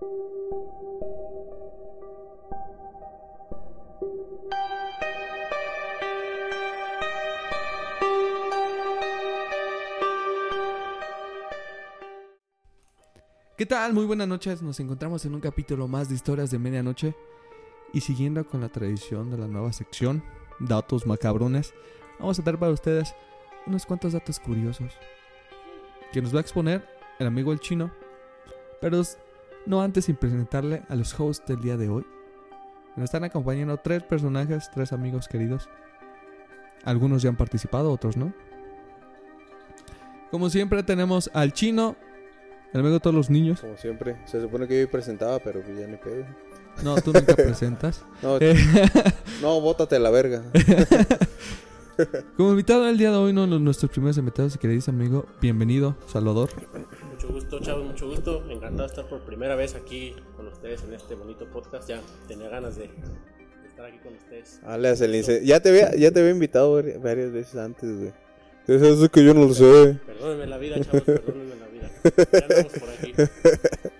¿Qué tal? Muy buenas noches. Nos encontramos en un capítulo más de historias de medianoche. Y siguiendo con la tradición de la nueva sección, datos macabrones, vamos a dar para ustedes unos cuantos datos curiosos que nos va a exponer el amigo el chino. Pero no antes sin presentarle a los hosts del día de hoy. Nos están acompañando tres personajes, tres amigos queridos. Algunos ya han participado, otros no. Como siempre tenemos al chino, el amigo de todos los niños. Como siempre. Se supone que yo presentaba, pero pues ya ni pedo. No, tú nunca presentas. No, Eh, no, bótate la verga. Como invitado el día de hoy, uno de nuestros primeros invitados, y querido amigo, bienvenido, Salvador. Mucho gusto, chavos, mucho gusto. Encantado de estar por primera vez aquí con ustedes en este bonito podcast. Ya tenía ganas de, estar aquí con ustedes. Alias el ince- Ya te había, ya te había invitado vari- varias veces antes, güey. Eso es que yo no lo sé. Perdónenme la vida, chavos, perdónenme la vida. Ya andamos por aquí.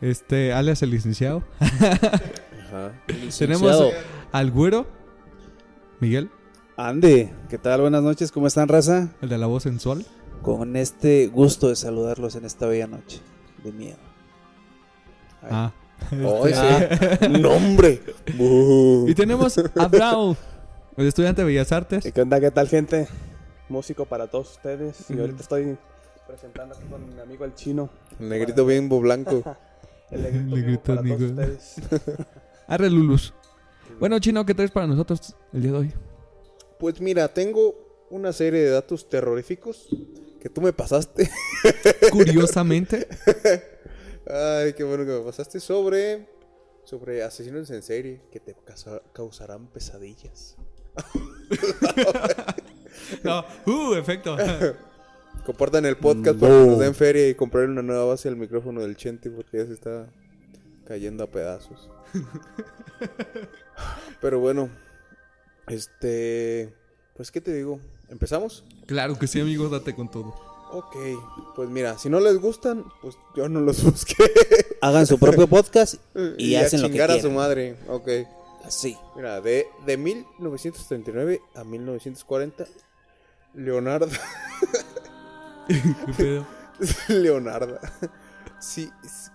Este, alias el licenciado. Ajá. Tenemos al güero, Miguel, Ande, ¿qué tal? Buenas noches, ¿cómo están, raza? el de la voz sensual. Con este gusto de saludarlos en esta bella noche de miedo. Ay. Ah. Ay, sí. ¡No, hombre! Y tenemos a Brau, el estudiante de Bellas Artes. ¿Y ¿Qué onda? ¿Qué tal, gente? Músico para todos ustedes. Y ahorita estoy presentando aquí con mi amigo el chino. El negrito bimbo blanco. El negrito El negrito vivo para todos amigo. ustedes. Arre Lulus. Bueno, chino, ¿qué traes para nosotros el día de hoy? Pues mira, tengo una serie de datos terroríficos que tú me pasaste. Curiosamente, Ay, qué bueno que me pasaste sobre sobre asesinos en serie que te causa- causarán pesadillas. no, uh, efecto. Compartan el podcast para que nos den feria y comprar una nueva base al micrófono del Chente porque ya se está cayendo a pedazos. Pero bueno, este, pues qué te digo, ¿empezamos? Claro que sí, amigo, date con todo. Ok, pues mira, si no les gustan, pues yo no los busqué. Hagan su propio podcast y, a hacen lo que chingar a su quieran. madre. Ok. Así. Mira, de, de 1939 a 1940, Leonardo. ¿Qué pedo? Leonardo. Sí,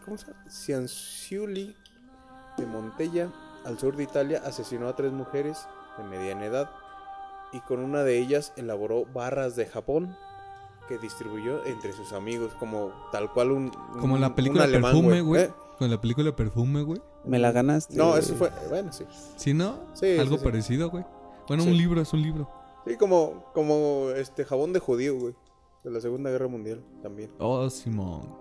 ¿Cómo se llama? Cianciulli de Montella, al sur de Italia, asesinó a tres mujeres de mediana edad y con una de ellas elaboró barras de Japón que distribuyó entre sus amigos como tal cual un, Como en la película alemán, Perfume, güey. ¿Eh? Con la película Perfume, güey. Me la ganaste. No, eso fue, bueno, sí. ¿Sí, no? Sí, Algo sí, sí. parecido, güey. Bueno, Sí. un libro es un libro. Sí, como, como este jabón de judío, güey. De la Segunda Guerra Mundial también. Oh, Simón.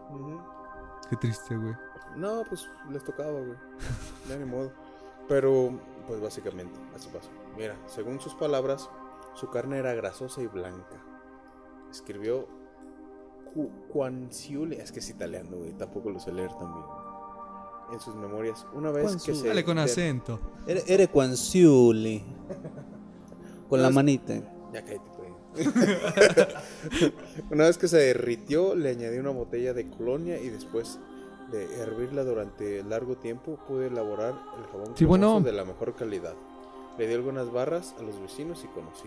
Qué triste, güey. No, pues les tocaba, güey. Ya ni modo. Pero, pues básicamente, así pasó. Mira, según sus palabras, su carne era grasosa y blanca. Escribió Quanciuli, es que es italiano, güey, tampoco lo sé leer también. En sus memorias, una vez que se. Dale con acento. Ere, ere Quanciuli. Con la manita. Ya cállate, güey. Una vez que se derritió, le añadí una botella de colonia y después de hervirla durante largo tiempo, pude elaborar el jabón Sí, bueno. de la mejor calidad. Le di algunas barras a los vecinos y conocidos.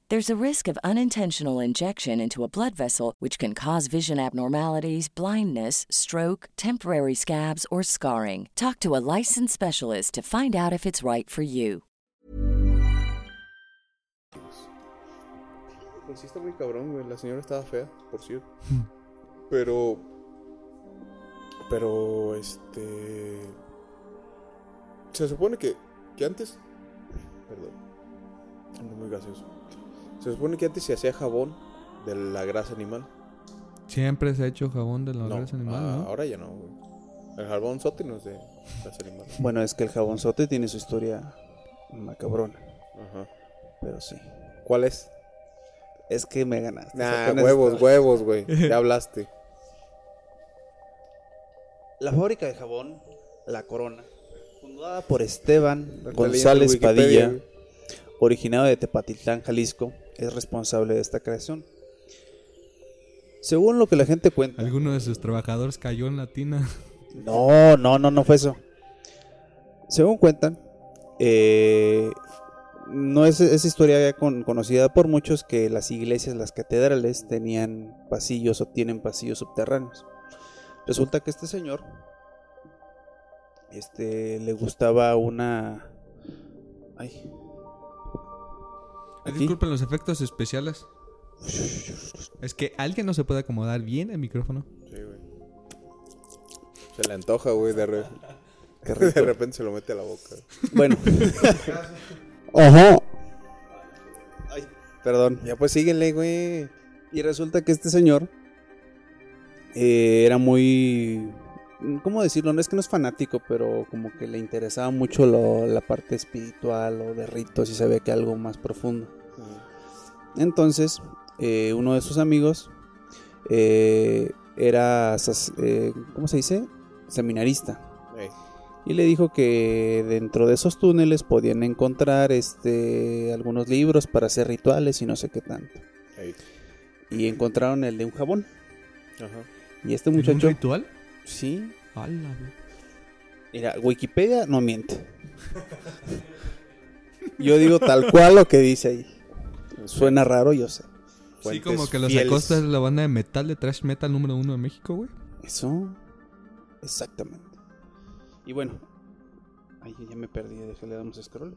There's a risk of unintentional injection into a blood vessel, which can cause vision abnormalities, blindness, stroke, temporary scabs, or scarring. Talk to a licensed specialist to find out if it's right for you. Pues sí está muy cabrón, güey. La señora estaba fea, por cierto. Hmm. Pero. Pero, este. Se supone que, que antes. Perdón. Ando muy gaseoso. Se supone que antes se hacía jabón de la grasa animal. Siempre se ha hecho jabón de la No, grasa animal, ah, ¿no? ahora ya no, güey. El jabón sote no es de grasa animal. Bueno, es que el jabonzote tiene su historia macabrona, Ajá. pero sí. ¿Cuál es? Es que me ganaste. Nah, huevos, huevos, güey. Ya hablaste. La fábrica de jabón, La Corona, fundada por Esteban González Padilla, güey. originario de Tepatitlán, Jalisco, es responsable de esta creación. Según lo que la gente cuenta. Alguno de sus trabajadores cayó en la tina. No, no, no, no fue eso. Según cuentan, eh, no es esa historia ya con- conocida por muchos que las iglesias, las catedrales tenían pasillos o tienen pasillos subterráneos. Resulta que este señor, este, le gustaba una, Ay, Aquí. Disculpen los efectos especiales. Es que alguien no se puede acomodar bien el micrófono. Sí, güey. Se le antoja, güey. De, re- qué de repente se lo mete a la boca. Bueno, ojo, ay, perdón. Ya pues síguenle, güey. Y resulta que este señor eh, era muy... ¿Cómo decirlo? No es que no es fanático, pero como que le interesaba mucho lo- la parte espiritual o de ritos y sabía que algo más profundo. Entonces, eh, uno de sus amigos eh, era, eh, ¿cómo se dice? Seminarista. Y le dijo que dentro de esos túneles podían encontrar este, algunos libros para hacer rituales y no sé qué tanto. Y encontraron el de un jabón. Ajá. Y este ¿Un muchacho, ritual? Sí, Ala, mira, Wikipedia no miente. Yo digo tal cual lo que dice ahí. Suena raro, yo sé. Sí, Fuentes como que los fieles. Acosta es la banda de metal, de trash metal número uno de México, güey. Eso, exactamente. Y bueno, ahí ya me perdí, déjale damos scroll.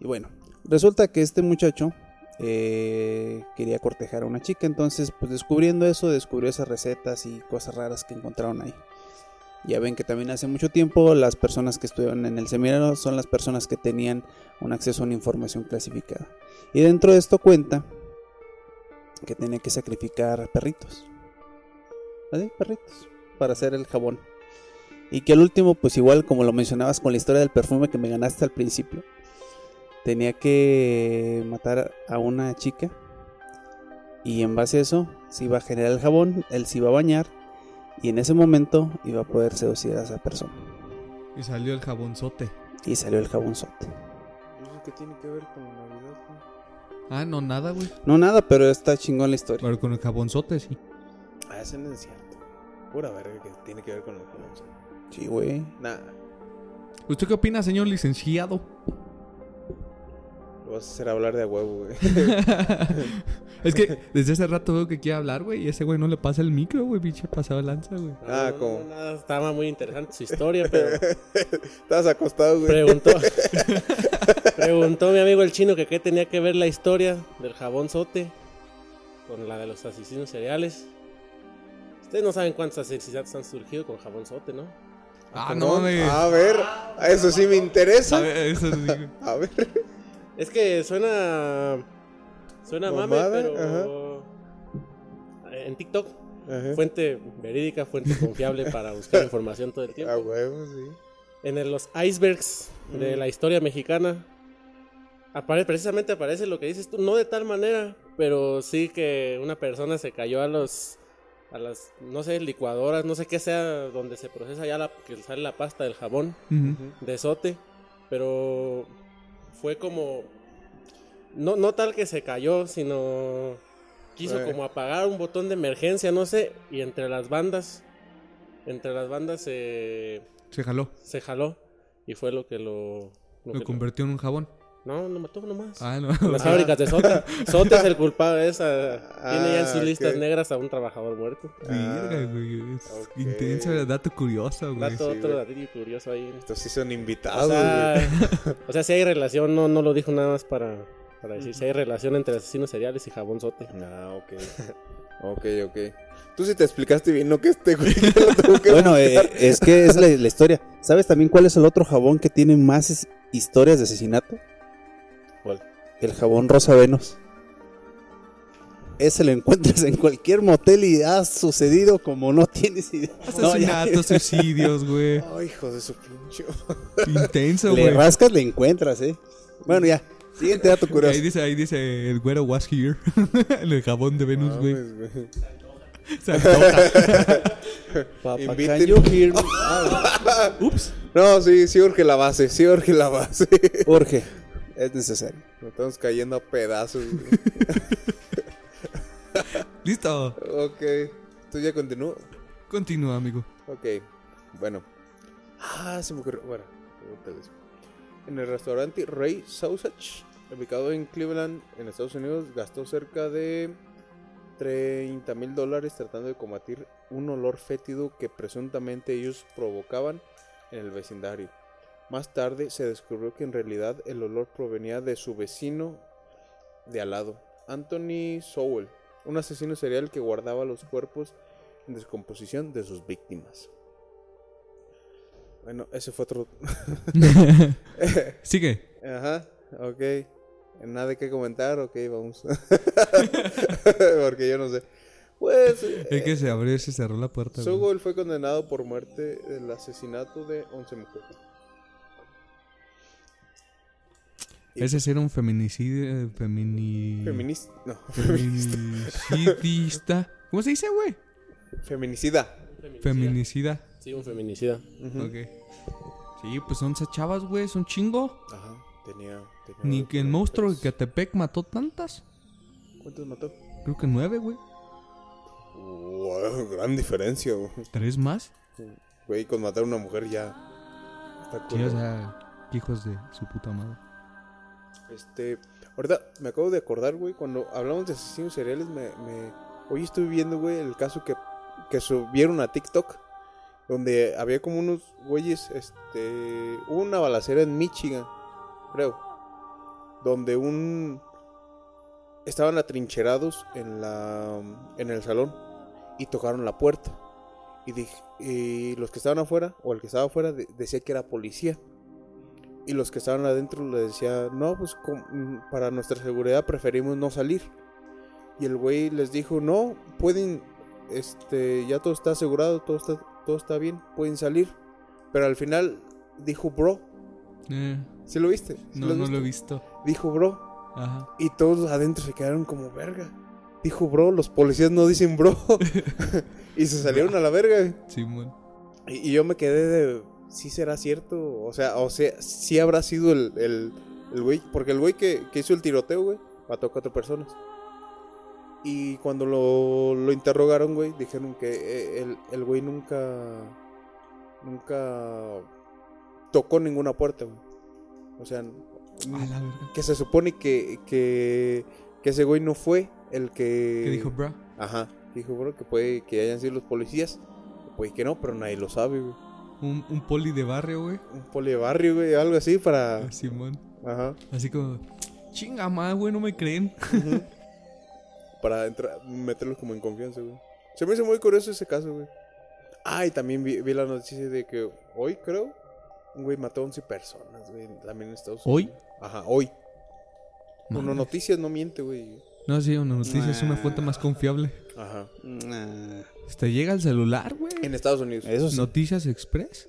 Y bueno, resulta que este muchacho eh, quería cortejar a una chica, entonces pues descubriendo eso, descubrió esas recetas y cosas raras que encontraron ahí. Ya ven que también hace mucho tiempo las personas que estuvieron en el seminario son las personas que tenían un acceso a una información clasificada. Y dentro de esto cuenta que tenía que sacrificar perritos. ¿Vale? Perritos. Para hacer el jabón. Y que al último, pues igual como lo mencionabas con la historia del perfume que me ganaste al principio, tenía que matar a una chica. Y en base a eso, se iba a generar el jabón, él se iba a bañar. Y en ese momento iba a poder seducir a esa persona. Y salió el jabonzote. Y salió el jabonzote. ¿Eso qué tiene que ver con la Navidad, güey? Ah, no, nada, güey. No nada, pero está chingón la historia. Pero con el jabonzote, sí. Ah, eso no es cierto. Pura verga que tiene que ver con el jabón. Sí, güey. Nah, ¿Usted qué opina, señor licenciado? Vas a hacer hablar de a huevo, güey. es que desde hace rato veo que quiere hablar, güey, y ese güey no le pasa el micro, güey, pinche pasado lanza, güey. Ah, no, como- no, nada, estaba muy interesante su historia, pero Estabas acostado, güey. preguntó, preguntó mi amigo el chino que qué tenía que ver la historia del jabón sote con la de los asesinos cereales. Ustedes no saben cuántos asesinatos han surgido con jabón sote, ¿no? Ah, no, güey. A ver, a eso sí me interesa. A ver, eso sí. A ver. Es que suena. Suena mame, pero. En TikTok, Ajá. fuente verídica, fuente confiable para buscar información todo el tiempo. A huevo, sí. En el- los icebergs de Mm. la historia mexicana, apare- precisamente aparece lo que dices tú, no de tal manera, pero sí que una persona se cayó a los. A las, no sé, licuadoras, no sé qué sea, donde se procesa ya la, que sale la pasta del jabón de sote, pero fue como no no tal que se cayó, sino quiso Eh. como apagar un botón de emergencia, no sé, y entre las bandas entre las bandas se Se jaló. se jaló y fue lo que lo lo Lo que- convirtió en un jabón. No, no mató nomás. Ah, no. Las fábricas de Sote. Sote es el culpable. Esa, tiene ya en Ah, sus listas ok. negras a un trabajador muerto. Verga, güey. Es ok. intenso, dato curioso, güey. Dato, sí, otro güey. datillo curioso ahí. Estos sí son O invitados, güey. sea, o sea, si hay relación, no, no lo dijo nada más para, Para decir si hay relación entre asesinos seriales y jabonzote. Ah, ok. ok, ok. Tú sí te explicaste bien, ¿no? Que este güey que Bueno, eh, es que es la, la historia. ¿Sabes también cuál es el otro jabón que tiene más historias de asesinato? El jabón Rosa Venus. Ese lo encuentras en cualquier motel y ha sucedido como no tienes idea. No, ya. Asesinatos, suicidios, güey. Ay, hijo de su pinche. Intenso, Le güey. rascas, le encuentras, ¿eh? Bueno, ya. Siguiente dato curioso. Ahí dice, ahí dice el güero was here. el jabón de Venus, güey. Se Inviten- can you hear me? Ah, Ups. No, sí, sí urge la base, sí urge la base. Jorge, es necesario. Nos estamos cayendo a pedazos. Listo. ok. ¿Tú ya continúo? Continúa, amigo. Ok, bueno. Ah, se me ocurrió. Bueno, En el restaurante Ray Sausage, ubicado en Cleveland, en Estados Unidos, gastó cerca de 30 mil dólares tratando de combatir un olor fétido que presuntamente ellos provocaban en el vecindario. Más tarde se descubrió que en realidad el olor provenía de su vecino de al lado, Anthony Sowell, un asesino serial que guardaba los cuerpos en descomposición de sus víctimas. Bueno, ese fue otro. Sigue. Ajá, ok. Nada que comentar, ok, vamos. Porque yo no sé. Pues. Es que se abrió y se cerró la puerta. Sowell fue condenado por muerte del asesinato de 11 mujeres. Ese era un feminicidio. Femini... Feminista. No, Feminicidista. ¿Cómo se dice, güey? feminicida. Feminicida. Sí, un feminicida. Ujú. Ok. Sí, pues 11 chavas, güey. Son chingo. Ajá, tenía. tenía Ni que el monstruo de. Catepec mató tantas. ¿Cuántos mató? Creo que nueve, güey. Wow, gran diferencia, güey. ¿Tres más? Güey, con matar a una mujer ya. Está Sí, o sea, hijos de su puta madre. Este, ahorita me acabo de acordar, güey, cuando hablamos de asesinos seriales, me, me- hoy estoy viendo, güey, el caso que, subieron a TikTok, donde había como unos güeyes, este, hubo una balacera en Michigan, creo, donde un, estaban atrincherados en la, en el salón y tocaron la puerta y, dij- y los que estaban afuera o el que estaba afuera de- decía que era policía. Y los que estaban adentro le decían, no, pues mm, para nuestra seguridad preferimos no salir. Y el güey les dijo, no, pueden, este, ya todo está asegurado, todo está, todo está bien, pueden salir. Pero al final dijo, bro, Eh, ¿sí lo viste? ¿Sí no, has no lo he visto? Dijo, bro. Ajá. Y todos adentro se quedaron como verga. Dijo, bro, los policías no dicen bro. y se salieron a la verga. Simón. Y, y yo me quedé de, ¿sí será cierto? O sea, o sea, sí habrá sido el, el, el güey. Porque el güey que, que hizo el tiroteo, güey, mató a cuatro personas. Y cuando lo, lo interrogaron, güey, dijeron que eh, el, el güey nunca, nunca tocó ninguna puerta, güey. O sea, que se supone que, que, que ese güey no fue el que... ¿Qué dijo, bro? Ajá, dijo, bro, que puede que hayan sido los policías. Puede que no, pero nadie lo sabe, güey. Un, un poli de barrio, güey. Un poli de barrio, güey, algo así para... Ah, Simón. Ajá. Así como, chinga más, güey, no me creen. para entrar, meterlos como en confianza, güey. Se me hizo muy curioso ese caso, güey. Ah, y también vi, vi la noticia de que hoy, creo, un güey mató a 11 personas, güey, también en Estados ¿Hoy? Unidos. Ajá, hoy. Uno Madre. noticias no miente, güey. No, sí, una noticia es una fuente más confiable. Ajá. Nah, Te llega el celular, güey. En Estados Unidos. eso sí. Noticias Express.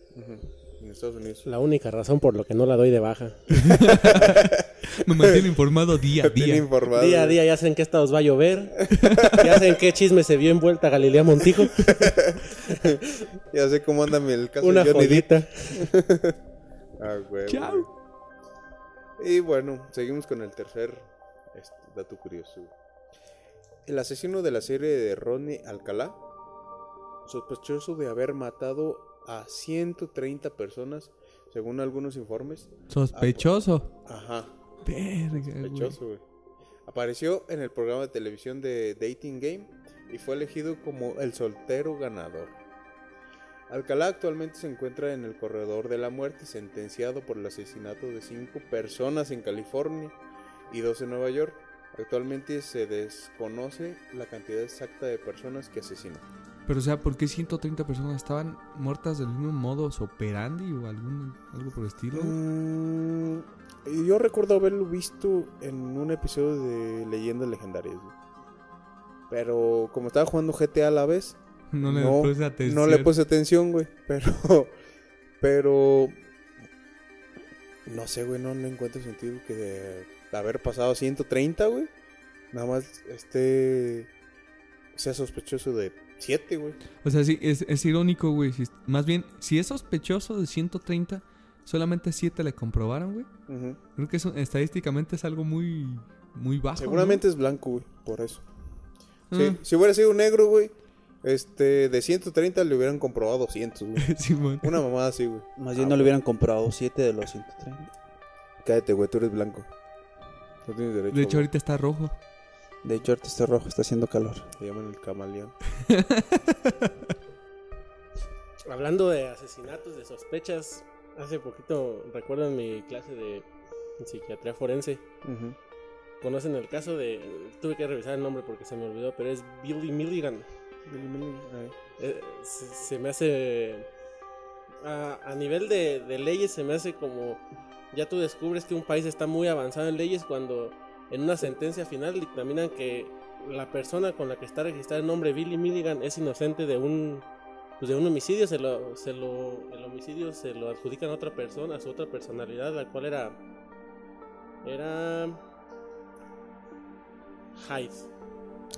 En Estados Unidos. La única razón por lo que no la doy de baja. Me mantiene informado día a día. informado. Día a día ya sé en qué estados va a llover. ya sé en qué chisme se vio envuelta Galilea Montijo. Ya sé cómo anda el caso Una de Johnny Depp. Ah, güey. Chao. güey. Y bueno, seguimos con el tercer este, dato curioso. El asesino de la serie de Ronnie Alcalá, sospechoso de haber matado a 130 personas, según algunos informes. Sospechoso. Ajá, Verga, sospechoso, güey. Apareció en el programa de televisión de Dating Game y fue elegido como el soltero ganador. Alcalá actualmente se encuentra en el corredor de la muerte, sentenciado por el asesinato de cinco personas en California, y dos en Nueva York. Actualmente se desconoce la cantidad exacta de personas que asesinó. Pero, o sea, ¿por qué 130 personas estaban muertas del mismo modo operandi o algún, algo por el estilo? Mm, yo recuerdo haberlo visto en un episodio de Leyendas Legendarias. Pero como estaba jugando GTA a la vez, No le no, puse atención. no le puse atención, güey. Pero, pero, no sé, güey, no, no encuentro sentido que de haber pasado 130, güey, nada más este sea sospechoso de 7, güey. O sea, sí, es, es irónico, güey. si- más bien, si es sospechoso de 130, solamente 7 le comprobaron, güey. Creo que eso estadísticamente es algo muy, muy bajo. Seguramente es blanco, güey, por eso. ¿no? Sí, si hubiera sido negro, güey, este, de 130 le hubieran comprobado 200, güey. Ah, Simón. Una mamada así, güey. Más bien no le hubieran comprado 7 de los 130. Cállate, güey, tú eres blanco. No tienes derecho. De hecho, güey. ahorita está rojo. De hecho, ahorita está rojo, está haciendo calor. Te llaman el camaleón. Hablando de asesinatos, de sospechas, hace poquito recuerdo en mi clase de psiquiatría forense, conocen el caso de, tuve que revisar el nombre porque se me olvidó, pero es Billy Milligan. Eh, se, se me hace, a, a nivel de, de leyes se me hace como, ya tú descubres que un país está muy avanzado en leyes cuando en una sentencia final dictaminan que la persona con la que está registrado el nombre Billy Milligan es inocente de un pues de un homicidio se lo, se lo el homicidio se lo adjudican a otra persona a su otra personalidad la cual era era Hyde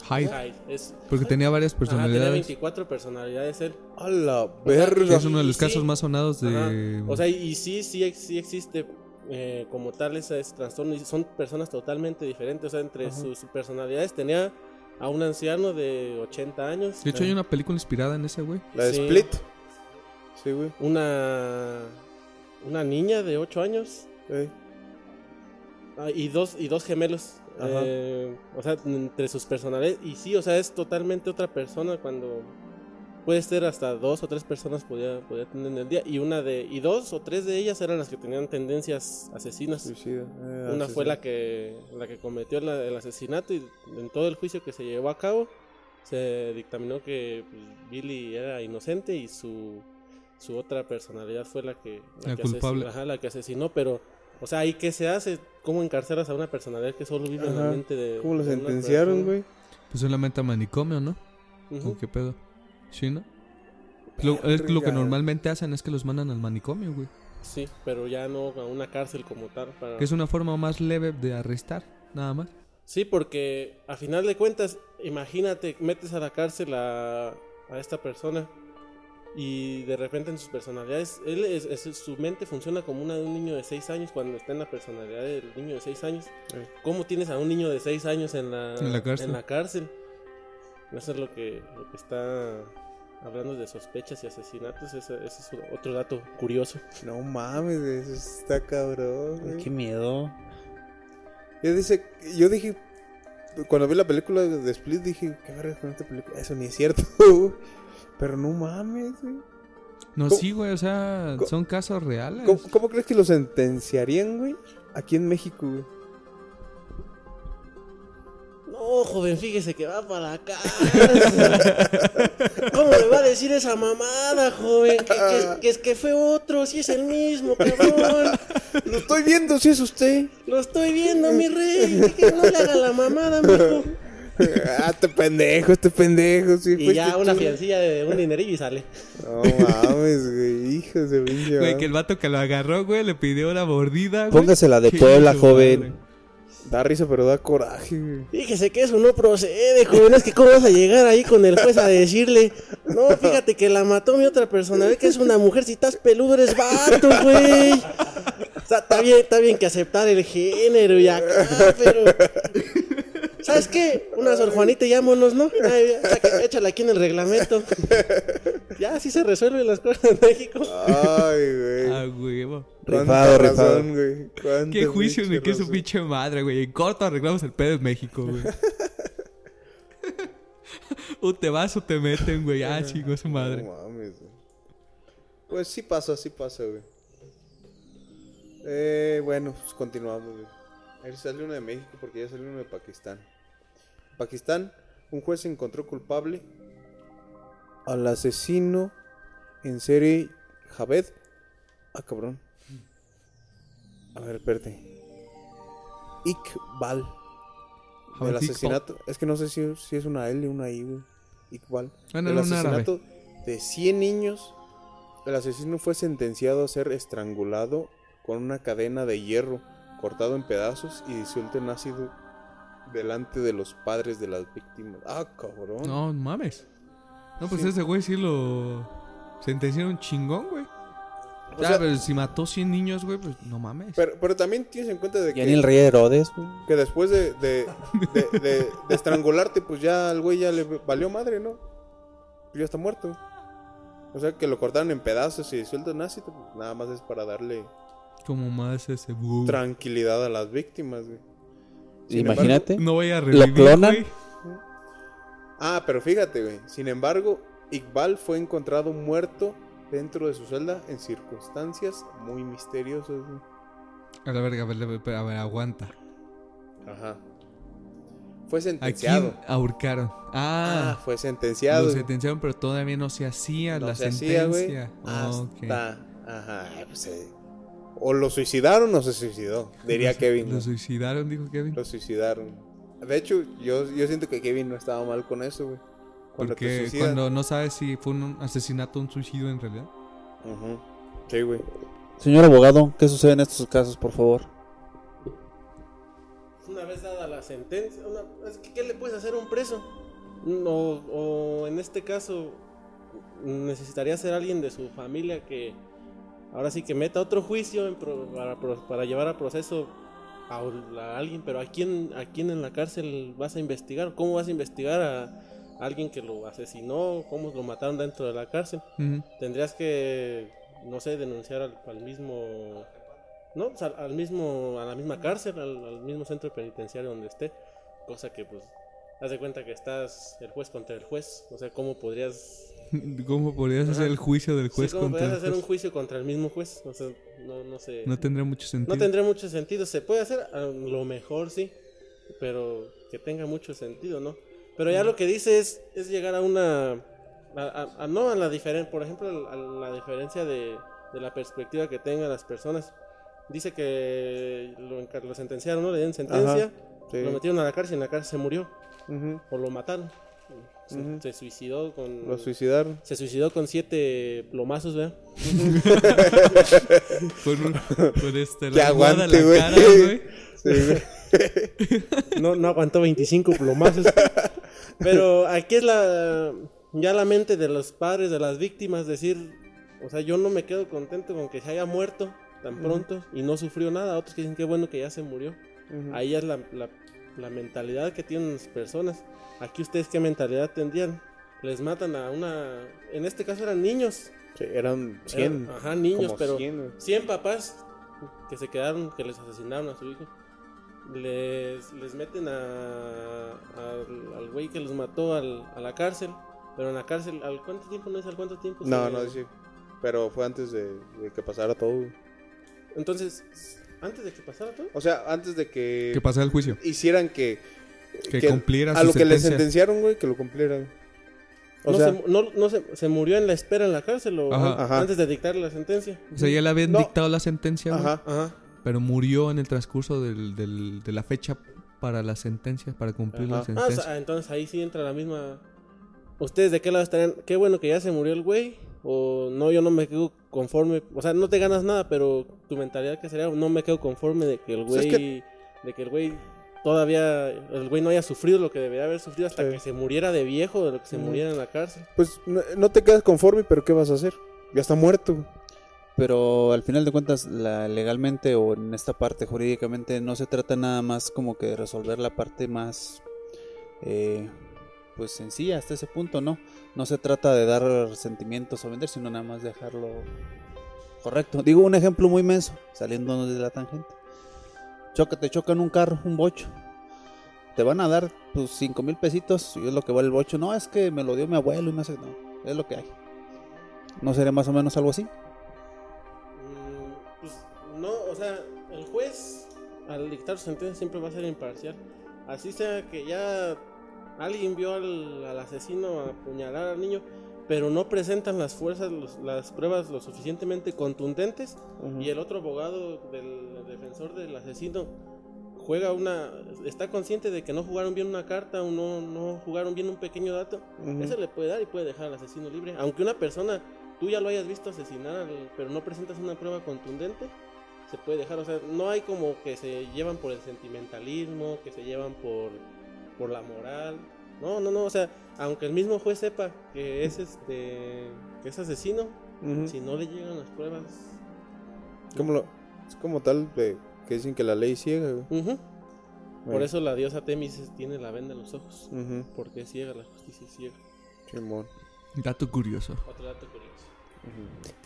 Hyde. Hyde es Porque tenía varias Ajá, tenía personalidades. 24 personalidades él A la verga. es uno de los Sí. casos más sonados de. Ajá. O sea, y sí, sí, sí existe eh, como tal ese, ese trastorno. Y son personas totalmente diferentes. O sea, entre sus personalidades tenía a un anciano de 80 años. de hecho, hay una película inspirada en ese, güey. La de Sí. Split. Sí, güey. Una, una niña de 8 años. Ah, y, dos, y dos gemelos. Ajá. Eh, o sea, entre sus personalidades. Y sí, o sea, es totalmente otra persona cuando... Puede ser hasta dos o tres personas podía, podía tener en el día. Y una de. Y dos o tres de ellas eran las que tenían tendencias asesinas. Suicida. Eh, Una fue la que, la que cometió la- el asesinato y en todo el juicio que se llevó a cabo se dictaminó que pues, Billy era inocente y su, su otra personalidad fue la que, La que culpable. asesinó, ajá, la que asesinó, pero, o sea, ¿ahí qué se hace? ¿Cómo encarcelas a una personalidad que solo vive en la mente de... ¿Cómo lo sentenciaron, güey? Pues solamente a manicomio, ¿no? Ujú. ¿O qué pedo? ¿Sí, no? Lo, es lo que Verga. normalmente hacen es que los mandan al manicomio, güey. Sí, pero ya no a una cárcel como tal. Para... Que es una forma más leve de arrestar, nada más. Sí, porque a final de cuentas, imagínate, metes a la cárcel a, a esta persona y de repente en sus personalidades, él es, es- su mente funciona como una de un niño de 6 años cuando está en la personalidad del niño de 6 años. Eh. ¿Cómo tienes a un niño de 6 años en la, En la cárcel. en la cárcel? Eso es lo que, lo que está hablando de sospechas y asesinatos. Ese, ese es otro dato curioso. No mames, eso está cabrón, güey. Qué miedo. Yo, dice, yo dije, cuando vi la película de Split, dije, ¿qué verga con esta película? Eso ni es cierto. Pero no mames, güey. No, ¿Cómo- sí, güey, o sea, son casos reales. ¿Cómo, cómo crees que lo sentenciarían, güey? Aquí en México, güey. No, joven, fíjese que va para acá. ¿Cómo le va a decir esa mamada, joven? Que, que- que es que fue otro, si es el mismo, cabrón. Lo estoy viendo, si es usted. Lo estoy viendo, mi rey. Que no le haga la mamada, mijo. ah, este pendejo, este pendejo. Sí, Y fuiste ya una fiancilla de un dinerillo y sale. No mames, güey. Hijos de. Güey, que el vato que lo agarró, güey, le pidió una mordida, güey. Póngasela de Puebla, joven. Da risa, pero da coraje. Fíjese que eso no procede, joven. Es que cómo vas a llegar ahí con el juez a decirle. No, fíjate que la mató mi otra persona. Ve que es una mujer. Si estás peludo, eres vato, güey. O sea, está bien, está bien que aceptar el género y acá, pero. ¿Sabes qué? Una Sor Juanita y vámonos, ¿no? Ay, aquí en el reglamento. Ya, así se resuelven las cosas en México. Ay, güey. Ah, huevo. Rifado, rifado. güey. Qué juicio ni qué su pinche madre, güey. En corto arreglamos el pedo en México, güey. o te vas o te meten, güey. Ah, chingo su madre. No mames, güey. Pues sí pasa, sí pasa, güey. Eh, bueno, pues continuamos, güey. Él salió uno de México porque ya salió uno de Pakistán. Pakistán, un juez encontró culpable al asesino en serie Javed. Ah, cabrón. A ver, espérate. Iqbal. Del Iqbal. asesinato. Es que no sé si, si es una L o una I, güey. Iqbal. Bueno, un árabe. asesinato de 100 niños. El asesino fue sentenciado a ser estrangulado con una cadena de hierro, cortado en pedazos y disuelto en ácido delante de los padres de las víctimas. Ah, cabrón. No, mames. No, pues Sí. ese güey sí lo sentenciaron chingón, güey. O Ya, sea- pero si mató 100 niños, güey, pues no mames. Pero, pero también tienes en cuenta de que, el rey Herodes, güey. que después de, de, de- de- de estrangularte, pues ya al güey ya le valió madre, ¿no? Pues ya está muerto. O sea, que lo cortaron en pedazos y disuelto en ácido, pues nada más es para darle Como más ese bu- tranquilidad a las víctimas, güey. Sin Imagínate. No voy a ¿Lo revivir, clonan? güey. Ah, pero fíjate, güey. Sin embargo, Iqbal fue encontrado muerto dentro de su celda en circunstancias muy misteriosas. güey. A la verga, a ver, a ver, a ver, aguanta. Ajá. Fue ¿A sentenciado. ahorcaron? Ah, Ah, fue sentenciado. lo sentenciaron, pero todavía no se hacía No la se hacía, güey. sentencia. Ok. Hasta. Ajá. pues, eh, O lo suicidaron o se suicidó. Diría Lo- Kevin. Lo ¿no? suicidaron, dijo Kevin. Lo suicidaron. De hecho, yo, yo siento que Kevin no estaba mal con eso, güey. Cuando te Porque cuando no sabes si fue un asesinato o un suicidio en realidad. Sí, güey. Señor abogado, ¿qué sucede en estos casos, por favor? Una vez dada la sentencia, una- es que, ¿qué le puedes hacer a un preso? O, o en este caso, necesitaría ser alguien de su familia que ahora sí que meta otro juicio en pro- para, pro- para llevar a proceso a, a alguien, pero ¿a quién, ¿a quién en la cárcel vas a investigar? ¿Cómo vas a investigar a alguien que lo asesinó? ¿Cómo lo mataron dentro de la cárcel? Ujú. tendrías que no sé denunciar al, al mismo no O sea, al mismo a la misma cárcel al, al mismo centro penitenciario donde esté cosa que pues haz de cuenta que estás el juez contra el juez o sea cómo podrías ¿Cómo podrías hacer el juicio del sí, juez cómo contra podrías el hacer un juicio contra el mismo juez o sea no no sé No tendría mucho sentido. no tendría mucho sentido. Se puede hacer, a lo mejor sí, pero que tenga mucho sentido, ¿no? Pero ya lo que dice es, es llegar a una. A, a- a- no a la diferencia, por ejemplo, a la diferencia de, de la perspectiva que tengan las personas. Dice que lo, sentenciaron, ¿no? Le dieron sentencia, Sí. lo metieron a la cárcel y en la cárcel se murió, o lo mataron. Se, se suicidó con. Lo suicidaron. se suicidó con siete plomazos, ¿verdad? Con, un, con este, Que aguante, la güey. cara, güey. Sí, no, no aguantó 25 plomazos. Pero aquí es la ya la mente de los padres de las víctimas decir, o sea, yo no me quedo contento con que se haya muerto tan pronto y no sufrió nada. Otros que dicen que bueno que ya se murió. Ujú. Ahí es la, la, la mentalidad que tienen las personas. Aquí ustedes qué mentalidad tendrían. Les matan a una, en este caso eran niños. Sí, eran 100. Eran- ajá, niños, pero 100, güey. 100 papás que se quedaron, que les asesinaron a su hijo. Les, les meten a, al- al güey que los mató al- a la cárcel. Pero en la cárcel, ¿al cuánto tiempo? No es al cuánto tiempo. No, se- no, sí. Pero fue antes de, de que pasara todo. Entonces, antes de que pasara todo. O sea, antes de que Que pasara el juicio. hicieran que... Que cumpliera A su lo que le sentencia. sentenciaron, güey, que lo cumplieran. O no, sea, se, no, no se, se murió en la espera en la cárcel o Ajá. Ajá. antes de dictar la sentencia. O sea, ya le habían No. dictado la sentencia, güey, ajá. Ajá. pero murió en el transcurso del, del- de la fecha para la sentencia, para cumplir la. Ah, o sentencia. sea, entonces ahí sí entra la misma. ¿Ustedes de qué lado estarían? Qué bueno que ya se murió el güey. O no, yo no me quedo conforme. O sea, no te ganas nada, pero tu mentalidad que sería, no me quedo conforme de que el güey. es que- De que el güey todavía. El güey no haya sufrido lo que debería haber sufrido hasta Sí. que se muriera de viejo, de lo que se muriera en la cárcel. Pues no, no te quedas conforme, pero ¿qué vas a hacer? Ya está muerto. Pero al final de cuentas, la, legalmente o en esta parte jurídicamente no se trata nada más como que de resolver la parte más, eh, pues sencilla hasta ese punto, ¿no? No se trata de dar sentimientos o vender, sino nada más dejarlo correcto. Digo un ejemplo muy menso, saliendo de la tangente. Choca, te chocan un carro, un bocho. Te van a dar tus cinco mil pesitos y es lo que vale el bocho. No, es que me lo dio mi abuelo y no sé, no, es lo que hay. ¿No sería más o menos algo así? Mm, pues no, o sea, el juez al dictar su sentencia siempre va a ser imparcial. Así sea que ya alguien vio al, al asesino apuñalar al niño, pero no presentan las fuerzas, los- las pruebas lo suficientemente contundentes y el otro abogado del defensor del asesino juega una está consciente de que no jugaron bien una carta o no, no jugaron bien un pequeño dato ese le puede dar y puede dejar al asesino libre. Aunque una persona tú ya lo hayas visto asesinar pero no presentas una prueba contundente se puede dejar. O sea no hay como que se llevan por el sentimentalismo que se llevan por por la moral no no no o sea aunque el mismo juez sepa que es este que es asesino si no le llegan las pruebas Como lo- es como tal de que dicen que la ley ciega. Por eso la diosa Temis tiene la venda en los ojos. Porque es ciega, la justicia es ciega. Simón. Dato curioso. Otro dato curioso.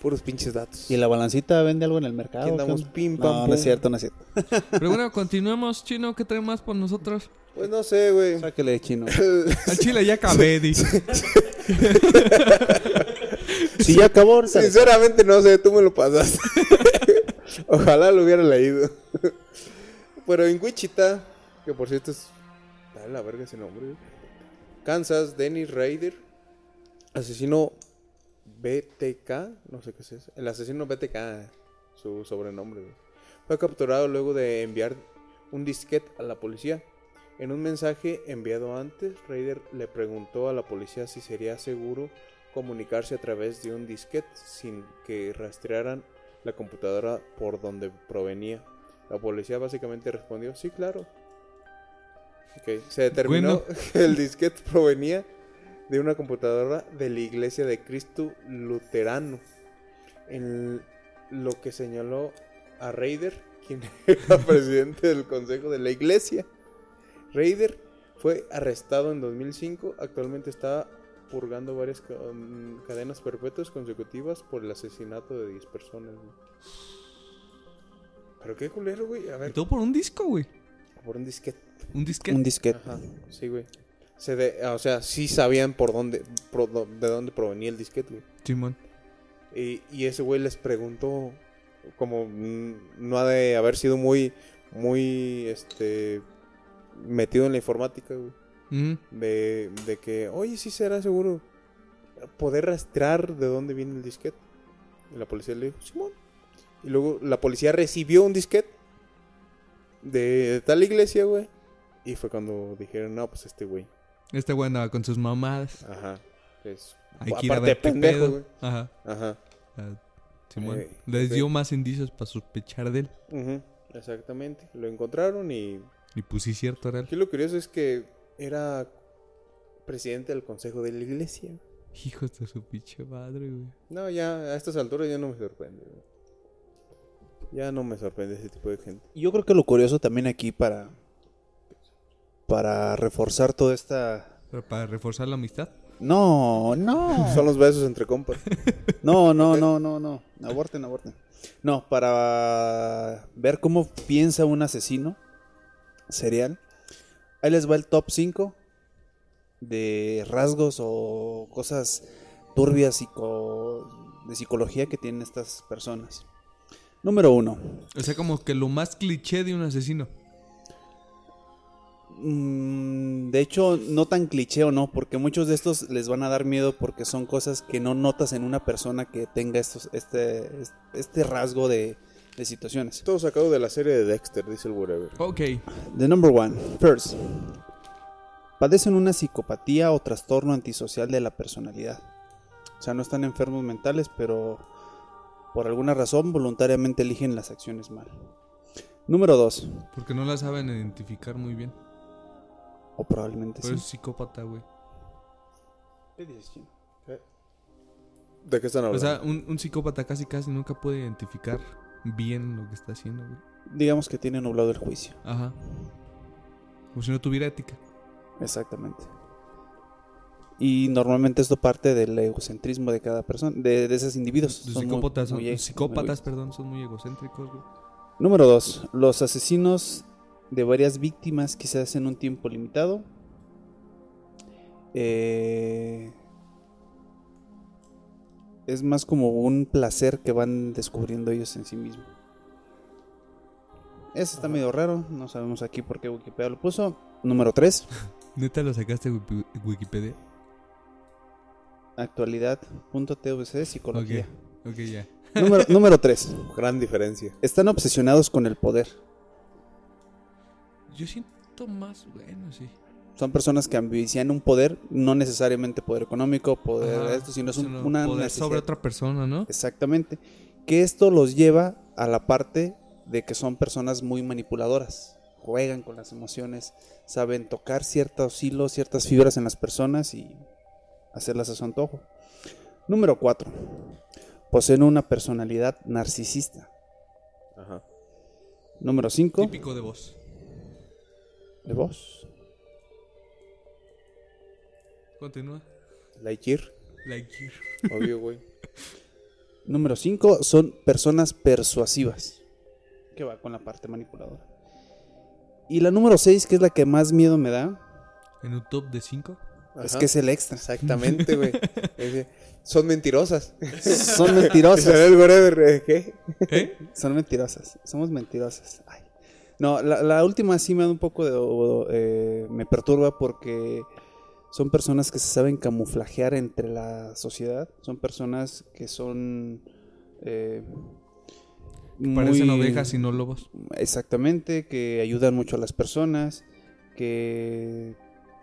Puros pinches datos. ¿Y la balancita vende algo en el mercado? Aquí ¿Qué andamos pim, No, pam, no pum. es cierto, no es cierto. Pero bueno, continuemos, chino. ¿Qué trae más por nosotros? Pues no sé, güey. Sáquele de chino. Al chile ya acabé, dice. Si ya acabó, ahorita- Sinceramente no sé, tú me lo pasaste. Ojalá lo hubiera leído. Pero en Wichita, que por cierto es. Dale la verga ese nombre. güey. Kansas, Dennis Rader, asesino BTK, no sé qué es eso. El asesino BTK, su sobrenombre. güey. Fue capturado luego de enviar un disquete a la policía. En un mensaje enviado antes, Raider le preguntó a la policía si sería seguro comunicarse a través de un disquete sin que rastrearan la computadora por donde provenía. La policía básicamente respondió, sí, claro. Se determinó que el disquete provenía de una computadora de la iglesia de Cristo Luterano. En lo que señaló a Raider, quien era presidente del consejo de la iglesia. Raider fue arrestado en 2005. Actualmente está purgando varias mm, cadenas perpetuas consecutivas por el asesinato de 10 personas. güey. Pero qué culero, güey. A Y todo por un disco, güey. por un disquete. Un disquete. un disquete. Ajá, sí, güey. Se de- o sea, sí sabían por dónde, do- de dónde provenía el disquete, güey. Simón. Y, y ese güey les preguntó, como mm, no ha de haber sido muy, muy, este, metido en la informática, güey. Ujú. De, de que, oye, sí será seguro poder rastrear de dónde viene el disquete. Y la policía le dijo, Simón. Y luego la policía recibió un disquete de tal iglesia, güey. Y fue cuando dijeron, no, pues este güey. Este güey andaba con sus mamadas. Ajá. Es, Hay que ir a ver pendejo, pedo. güey. Ajá. Ajá. Ah, Simón. Eh, Les dio más indicios para sospechar de él. Ujú, Exactamente. Lo encontraron y Y pues sí, cierto, era él. Aquí lo curioso es que era presidente del consejo de la iglesia. Hijos de su pinche madre, güey. No, ya a estas alturas ya no me sorprende. güey. Ya no me sorprende ese tipo de gente. Yo creo que lo curioso también aquí para para reforzar toda esta Pero para reforzar la amistad. No, no. Son los besos entre compas. No, no, no, no, no. Aborten, aborten. No, para ver cómo piensa un asesino serial. Ahí les va el top 5 de rasgos o cosas turbias psico- de psicología que tienen estas personas. Número 1. O sea, como que lo más cliché de un asesino. Mm, de hecho, no tan cliché o no, porque muchos de estos les van a dar miedo porque son cosas que no notas en una persona que tenga estos, este, este rasgo de, de situaciones. Todo sacado de la serie de Dexter, dice el whatever. Ok. The number one. First. Padecen una psicopatía o trastorno antisocial de la personalidad. O sea, no están enfermos mentales, pero por alguna razón voluntariamente eligen las acciones mal. Número dos. Porque no la saben identificar muy bien. O probablemente Pero sí. es psicópata, güey. ¿De qué están O hablando? sea, un, un psicópata casi casi nunca puede identificar bien lo que está haciendo, güey. Digamos que tiene nublado el juicio. Ajá. Como si no tuviera ética. Exactamente. Y normalmente esto parte del egocentrismo de cada persona, de, de esos individuos. Los Son muy- psicópatas, son, muy e- psicópatas, perdón, son muy egocéntricos, güey. Número 2. Los asesinos de varias víctimas quizás en un tiempo limitado. Eh, es más como un placer que van descubriendo ellos en sí mismos. Ese está medio raro. No sabemos aquí por qué Wikipedia lo puso. Número 3. ¿Neta lo sacaste Wikipedia? Actualidad.tvc Psicología. Ok, ya. Número, número 3. Gran diferencia. Están obsesionados con el poder. Yo siento más, bueno, sí. Son personas que ambician un poder, no necesariamente poder económico, poder Ajá, esto, sino es un- sino una poder necesidad. sobre otra persona, ¿no? Exactamente. Que esto los lleva a la parte de que son personas muy manipuladoras. Juegan con las emociones, saben tocar ciertos hilos, ciertas fibras en las personas y hacerlas a su antojo. Número 4. Poseen una personalidad narcisista. Ajá. Número 5. Típico de voz. De voz. Continúa. Lightyear. Like Obvio, güey. Número 5 son personas persuasivas. Que va con la parte manipuladora. Y la número 6, que es la que más miedo me da, En un top de 5. es Ajá. que es el extra. Exactamente, güey. Son mentirosas. Son ¿Será mentirosas. ¿Qué? ¿Eh? Son mentirosas. Somos mentirosas. Ay. No, la, la última sí me da un poco de... eh, me perturba porque son personas que se saben camuflajear entre la sociedad. Son personas que son... eh, Parecen muy- ovejas y no lobos. Exactamente, que ayudan mucho a las personas, que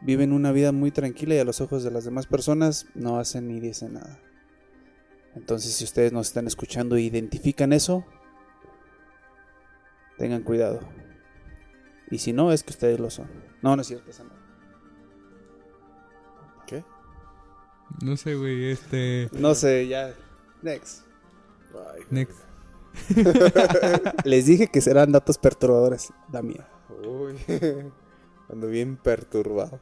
viven una vida muy tranquila y a los ojos de las demás personas no hacen ni dicen nada. Entonces, si ustedes nos están escuchando e identifican eso, tengan cuidado. Y si no, es que ustedes lo son. No, no es cierto, esa no. No sé, güey, este... No sé, ya. Next. Ay, Next. Les dije que serán datos perturbadores. La mía. Uy. Ando bien perturbado.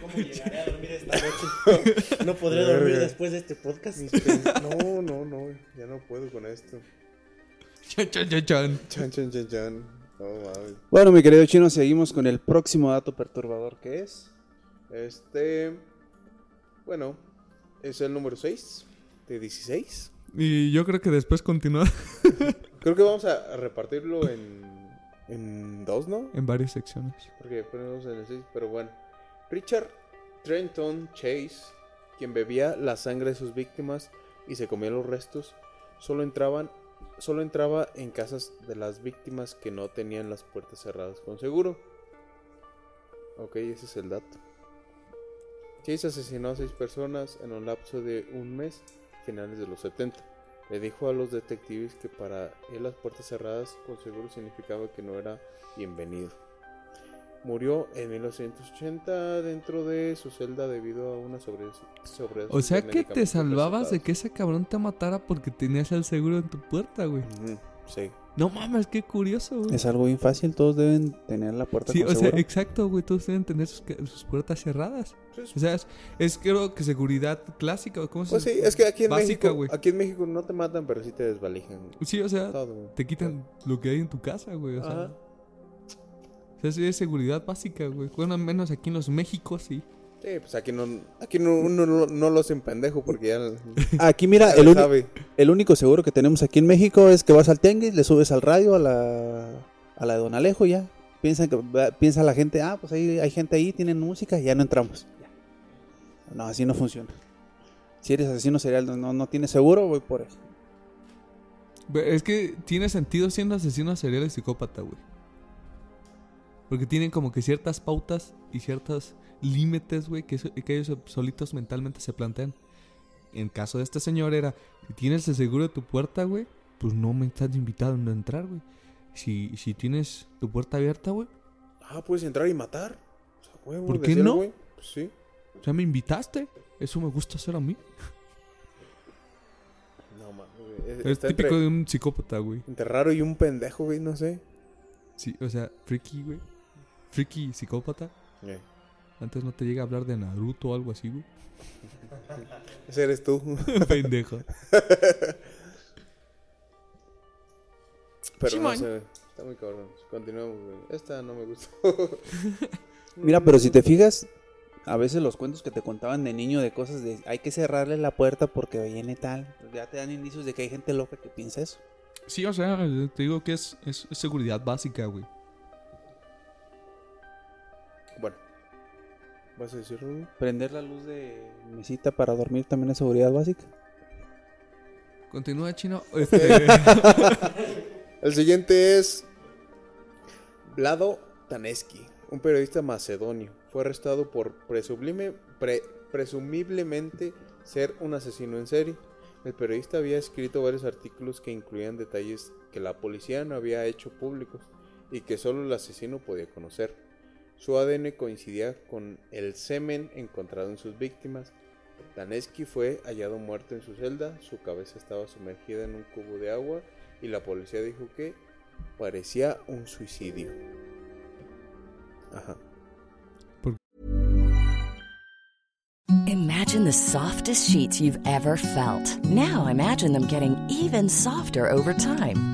¿Cómo llegaré a dormir esta noche? No podré dormir después de este podcast. No, no, no. Ya no puedo con esto. Chan, chan, chan, chan. Chan, chan, chan, chan. Mames. Bueno, mi querido chino, seguimos con el próximo dato perturbador que es. Este. Bueno, es el número 6 de 16. Y yo creo que después continúa Creo que vamos a repartirlo en. En dos, ¿no? en varias secciones. Porque ponemos en el 6, pero bueno. Richard Trenton Chase, quien bebía la sangre de sus víctimas y se comía los restos, solo entraban solo entraba en casas de las víctimas que no tenían las puertas cerradas con seguro. Ok, ese es el dato. Chase asesinó a seis personas en un lapso de un mes, finales de los 70. Le dijo a los detectives que para él las puertas cerradas con seguro significaba que no era bienvenido. Murió en 1980 dentro de su celda debido a una sobre sobredosis O sea que te salvabas de que ese cabrón te matara porque tenías el seguro en tu puerta, güey. Sí. No mames, qué curioso, güey. Es algo bien fácil, todos deben tener la puerta Sí, con o sea, exacto, güey. Todos deben tener sus, ca- sus puertas cerradas. O sea, es, es creo que seguridad clásica. ¿o ¿Cómo se Pues sí, es que aquí en Básica, México, güey. aquí en México no te matan, pero sí te desvalijan. Sí, o sea, Todo. te quitan lo que hay en tu casa, güey. O sea, Ajá. O sea, sí es seguridad básica, güey. Bueno, al menos aquí en los México, sí. Sí, pues aquí no, aquí no, uno no, no lo hacen pendejo porque ya, Aquí mira, ya el, sabe. el único seguro que tenemos aquí en México es que vas al tianguis, le subes al radio a la, a la de Don Alejo ya. Piensan que, piensa la gente, ah, pues ahí hay gente ahí, tienen música, ya no entramos. Ya. No, así no funciona. Si eres asesino serial, no, no tienes seguro, voy por eso. Ve, Es que tiene sentido siendo asesino serial y psicópata, güey. Porque tienen como que ciertas pautas y ciertos límites, güey, que, ellos solitos mentalmente se plantean. En caso de este señor era, si tienes el seguro de tu puerta, güey, pues no me estás invitado a entrar, güey. Si, si tienes tu puerta abierta, güey, Ah, puedes entrar y matar. O sea, huevo, ¿Por qué no? Pues sí. o sea, me invitaste. Eso me gusta hacer a mí. No mames, güey. Es, típico entre, de un psicópata, güey. entre raro y un pendejo, güey, no sé. Sí, o sea, freaky, güey. Freaky psicópata. Eh, Antes no te llega a hablar de Naruto o algo así, güey. ese eres tú. Pendejo. Pero Simón. no sé, está muy cabrón. Continuamos, güey. Esta no me gustó. Mira, pero si te fijas, a veces los cuentos que te contaban de niño de cosas de hay que cerrarle la puerta porque viene tal, ya te dan indicios de que hay gente loca que piensa eso. Sí, o sea, te digo que es, es seguridad básica, güey. ¿Vas a decirlo? güey? Prender la luz de mesita para dormir también es seguridad básica. Continúa, chino. Este, El siguiente es Vlado Taneski, un periodista macedonio. Fue arrestado por presublime- pre- presumiblemente ser un asesino en serie. El periodista había escrito varios artículos que incluían detalles que la policía no había hecho públicos y que solo el asesino podía conocer. Su ADN coincidía con el semen encontrado en sus víctimas. Taneski fue hallado muerto en su celda, su cabeza estaba sumergida en un cubo de agua y la policía dijo que parecía un suicidio. Ajá. Imagine the softest sheets you've ever felt. Now imagine them getting even softer over time.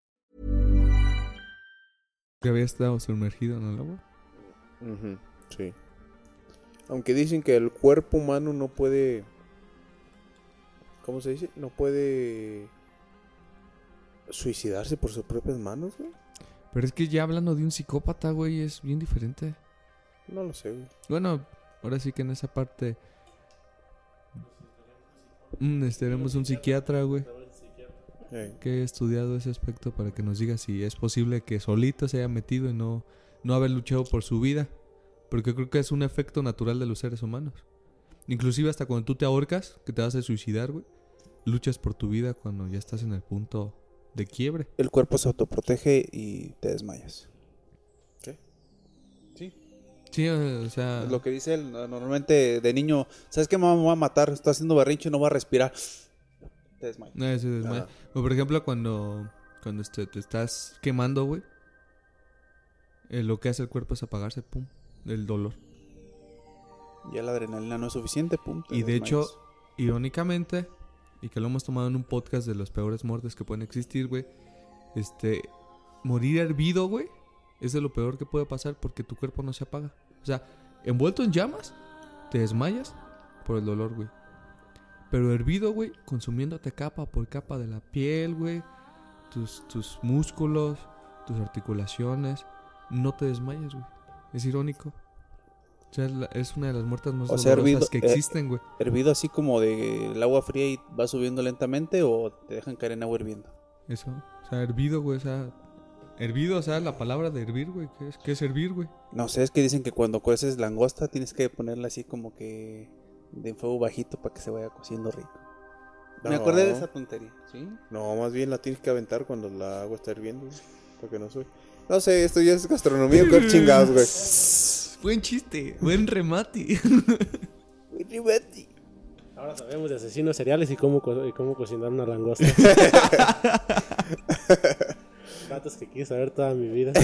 Que había estado sumergido en el agua. Sí. Aunque dicen que el cuerpo humano no puede. ¿Cómo se dice? No puede. Suicidarse por sus propias manos, güey. Pero es que ya hablando de un psicópata, güey, es bien diferente. No lo sé, güey. Bueno, ahora sí que en esa parte. Mm, necesitaremos un psiquiatra, güey, Que haya estudiado ese aspecto para que nos diga si es posible que solito se haya metido y no, no haber luchado por su vida. Porque creo que es un efecto natural de los seres humanos. Inclusive hasta cuando tú te ahorcas, que te vas a suicidar, güey, luchas por tu vida cuando ya estás en el punto de quiebre. El cuerpo se autoprotege y te desmayas. Sí, o sea... Es lo que dice él, no- normalmente de niño, ¿sabes qué mamá me va a matar? Está haciendo berrinche y no va a respirar. Te desmayas. No, ese desmayo. Ajá. O por ejemplo, cuando, cuando este, te estás quemando, güey, eh, lo que hace el cuerpo es apagarse, pum, del dolor. Ya la adrenalina no es suficiente, pum. te Y de hecho, irónicamente, y que lo hemos tomado en un podcast de las peores muertes que pueden existir, güey, este, morir hervido, güey, es de lo peor que puede pasar porque tu cuerpo no se apaga. O sea, envuelto en llamas, te desmayas por el dolor, güey. Pero hervido, güey, consumiéndote capa por capa de la piel, güey, tus, tus músculos, tus articulaciones, no te desmayas, güey. Es irónico. O sea, es, la- es una de las muertes más O sea, dolorosas hervido- que eh, existen, güey. ¿Hervido así como de el agua fría y va subiendo lentamente o te dejan caer en agua hirviendo? Eso. O sea, hervido, güey. O sea, hervido, o sea, la palabra de hervir, güey. ¿Qué es, qué es hervir, güey? No sé, es que dicen que cuando cueces langosta tienes que ponerla así como que de fuego bajito para que se vaya cociendo rico. Me No. acordé de esa tontería, ¿sí? No, más bien la tienes que aventar cuando la agua está hirviendo, güey, Porque no soy. No sé, esto ya es gastronomía, qué chingados, güey. Buen chiste, buen remate. Ahora sabemos de asesinos seriales y cómo, co- y cómo cocinar una langosta. Datos que quiero saber toda mi vida.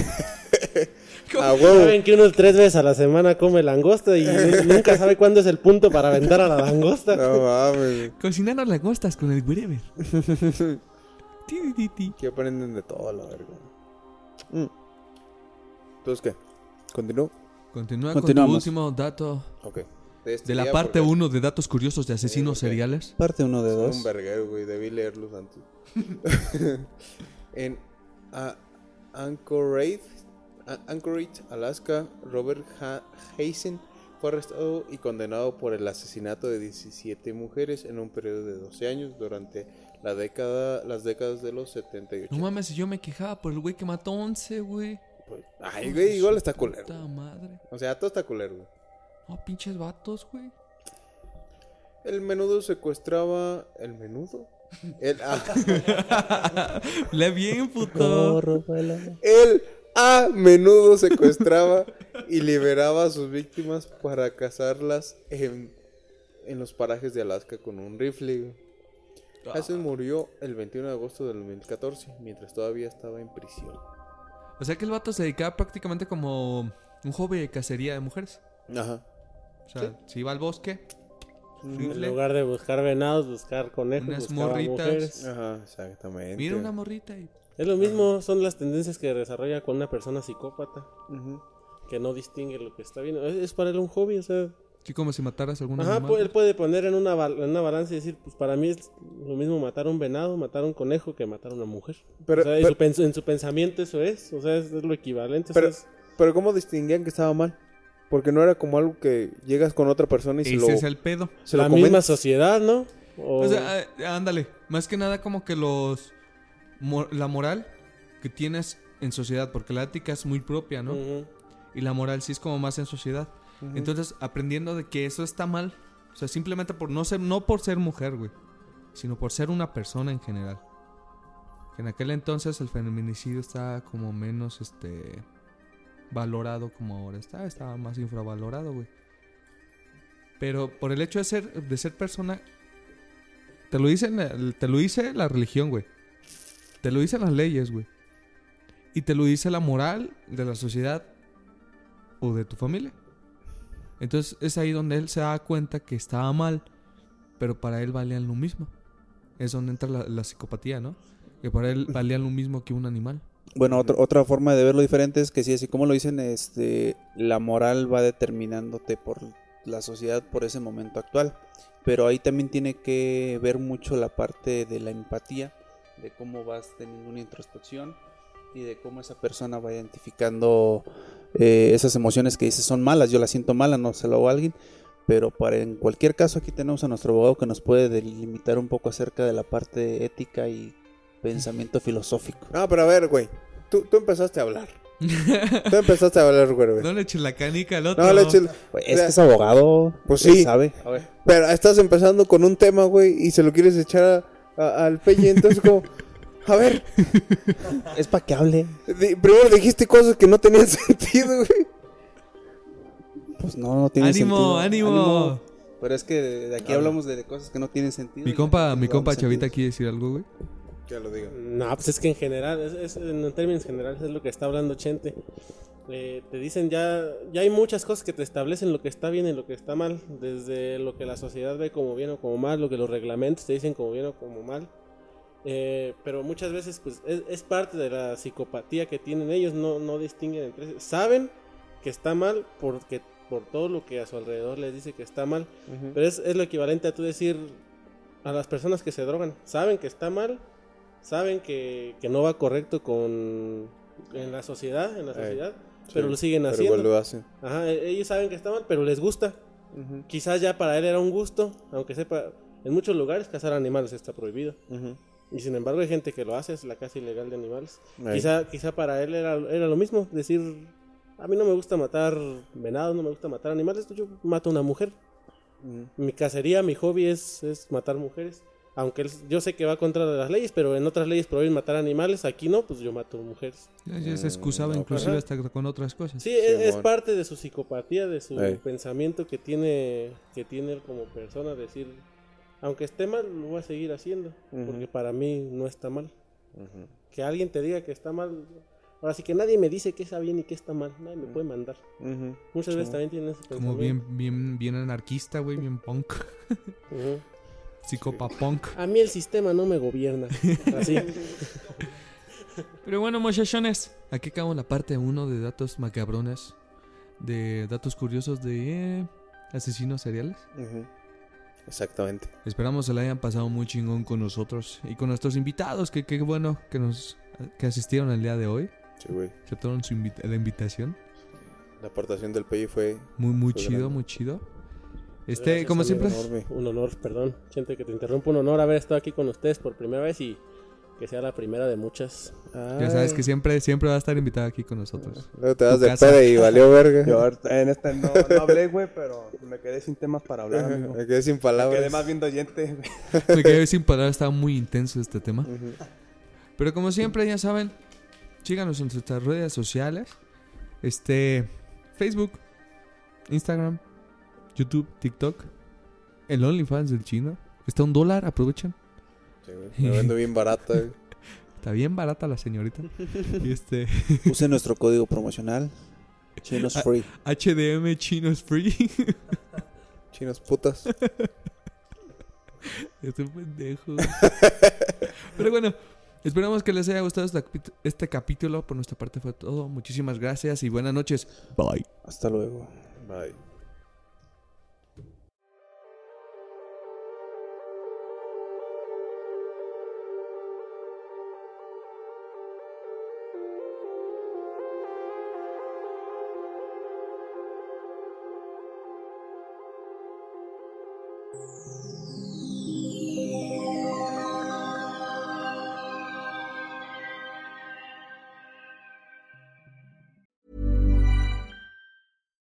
A huevo. Saben que uno tres veces a la semana come langosta y nu- nunca sabe cuándo es el punto para aventar a la langosta. No mames. Cocinar las langostas con el wherever. Ti, ti, ti. Que aprenden de todo, la verga. Mm. Entonces, ¿qué? ¿Continúo? Continúa con tu último dato Ok. este de la día, parte porque 1 de datos curiosos de asesinos Sí, seriales. Parte uno de son dos. un verguero, güey. Debí leerlos antes. en a- Anchorage, Anchorage, Alaska, Robert Ha- Hazen fue arrestado y condenado por el asesinato de 17 mujeres en un periodo de 12 años durante la década, las décadas de los 78. No mames, yo me quejaba por el güey que mató 11, güey. Pues, ay, güey, igual está culero. Puta madre. O sea, todo está culero, güey. No, pinches vatos, güey. El menudo secuestraba. ¿El menudo? El, ah, Le bien, puto. él a menudo secuestraba y liberaba a sus víctimas para cazarlas en, en los parajes de Alaska con un rifle. güey. Hazen murió el 21 de agosto del 2014, mientras todavía estaba en prisión. O sea que el vato se dedicaba prácticamente como un hobby de cacería de mujeres. Ajá. O sea, se iba al bosque, En lugar de buscar venados, buscar conejos, Unas morritas. mujeres. Ajá, exactamente. mira una morrita y... Es lo mismo, son las tendencias que desarrolla con una persona psicópata que no distingue lo que está bien. Es, es para él un hobby, o sea, Sí, como si mataras a algún Ajá, animal. él puede poner en una, bal- en una balanza y decir, pues para mí es lo mismo matar a un venado, matar a un conejo que matar a una mujer. Pero- o sea, en, pero- su pens- en su pensamiento eso es, o sea, es, es lo equivalente. o Pero, sea, es- pero ¿cómo distinguían que estaba mal? Porque no era como algo que llegas con otra persona y se Ese lo, es el pedo. se lo la misma comentas. sociedad, ¿no? O, O sea, ándale. Más que nada como que los... la moral que tienes en sociedad, porque la ética es muy propia, ¿no? Y la moral sí es como más en sociedad. Entonces, aprendiendo de que eso está mal. O sea, simplemente por no ser, no por ser mujer, güey. Sino por ser una persona en general. Que en aquel entonces el feminicidio estaba como menos, este... Valorado como ahora está. Estaba más infravalorado, güey. Pero por el hecho de ser, de ser persona... Te lo, dice, te lo dice la religión, güey. Te lo dicen las leyes, güey. Y te lo dice la moral de la sociedad o de tu familia. Entonces es ahí donde él se da cuenta que estaba mal, pero para él valían lo mismo. Es donde entra la, la psicopatía, ¿no? Que para él valían lo mismo que un animal. Bueno, otra otra forma de verlo diferente es que sí, así como lo dicen, este, la moral va determinándote por la sociedad por ese momento actual. Pero ahí también tiene que ver mucho la parte de la empatía, de cómo vas teniendo una introspección y de cómo esa persona va identificando eh, esas emociones que dices son malas. Yo las siento malas, no se lo hago a alguien. Pero para en cualquier caso aquí tenemos a nuestro abogado que nos puede delimitar un poco acerca de la parte ética y pensamiento filosófico. No, pero a ver, güey. Tú, tú empezaste a hablar. tú empezaste a hablar, güey. güey. No le eches la canica al otro. No, le eches- Pues, o es sea, que es abogado. Pues sí. sabe. A ver. Pero estás empezando con un tema, güey, y se lo quieres echar a- a- al pelle. Entonces, como, a ver, Es para que hable. primero dijiste cosas que no tenían sentido, güey. Pues no, no tiene ¡Ánimo, sentido. ánimo! Pero es que de, aquí hablamos de, de cosas que no tienen sentido. Mi compa, mi compa Chavita sentido. quiere decir algo, güey. Ya lo digo. No, pues es que en general, es, es- en términos generales es lo que está hablando Chente. Eh, te dicen ya, ya hay muchas cosas que te establecen lo que está bien y lo que está mal, desde lo que la sociedad ve como bien o como mal, lo que los reglamentos te dicen como bien o como mal. Eh, pero muchas veces pues es, es parte de la psicopatía que tienen ellos, no, no distinguen entre saben que está mal porque por todo lo que a su alrededor les dice que está mal, pero es, es lo equivalente a tú decir a las personas que se drogan, saben que está mal, saben que, que no va correcto con en la sociedad, en la sociedad, pero lo siguen pero haciendo. igual lo hacen. Ajá, e- ellos saben que está mal, pero les gusta. Ujú, Quizás ya para él era un gusto, aunque sepa, en muchos lugares cazar animales está prohibido. Y sin embargo hay gente que lo hace, es la caza ilegal de animales. Quizá, quizá para él era, era lo mismo, decir, a mí no me gusta matar venados, no me gusta matar animales, yo mato a una mujer. Mi cacería, mi hobby es, es matar mujeres. Aunque él- yo sé que va contra de las leyes, pero en otras leyes prohíben matar animales, aquí no, pues yo mato mujeres. Ya, ya se excusaba Mm, inclusive ajá. hasta con otras cosas. Sí, es, es parte de su psicopatía, de su Ey. pensamiento que tiene, que tiene él como persona, decir, aunque esté mal, lo voy a seguir haciendo, porque para mí no está mal. Que alguien te diga que está mal. Ahora sí que nadie me dice que está bien y que está mal. Nadie me puede mandar. Muchas veces también tienen ese Como bien, bien, bien anarquista, güey, bien punk. Ujú. Psicopapunk. A mí el sistema no me gobierna. Así. Pero bueno, muchachones, aquí acabamos la parte 1 de datos macabrones. De datos curiosos de eh, asesinos seriales. Exactamente. Esperamos se la hayan pasado muy chingón con nosotros y con nuestros invitados. Que qué bueno que nos que asistieron el día de hoy. Sí, güey. Aceptaron su invita- la invitación. La aportación del PI fue Muy, muy Fue chido, grande. muy chido. Este, Gracias, como siempre. enorme. Un honor, perdón. Siento que te interrumpo. Un honor haber estado aquí con ustedes por primera vez y que sea la primera de muchas. Ya sabes que siempre, siempre va a estar invitado aquí con nosotros. Luego te das tu de peda y valió verga. Yo ahorita en este no, no hablé, güey, pero me quedé sin temas para hablar, amigo. Me quedé sin Me palabras. quedé más viendo oyente. Me quedé sin palabras, estaba muy intenso este tema. Ujú. Pero como siempre, ya saben, síganos en nuestras redes sociales. Este, Facebook, Instagram, YouTube, TikTok, el OnlyFans del chino. Está un dólar, aprovechen. Sí. Me vendo bien barata. güey. Está bien barata la señorita. Este, Use nuestro código promocional. Chinos Ah. Free. HDM Chinos Free. Chinos putas. Este pendejo. Pero bueno, esperamos que les haya gustado este, este capítulo. Por nuestra parte fue todo. Muchísimas gracias y buenas noches. Bye. Hasta luego. Bye.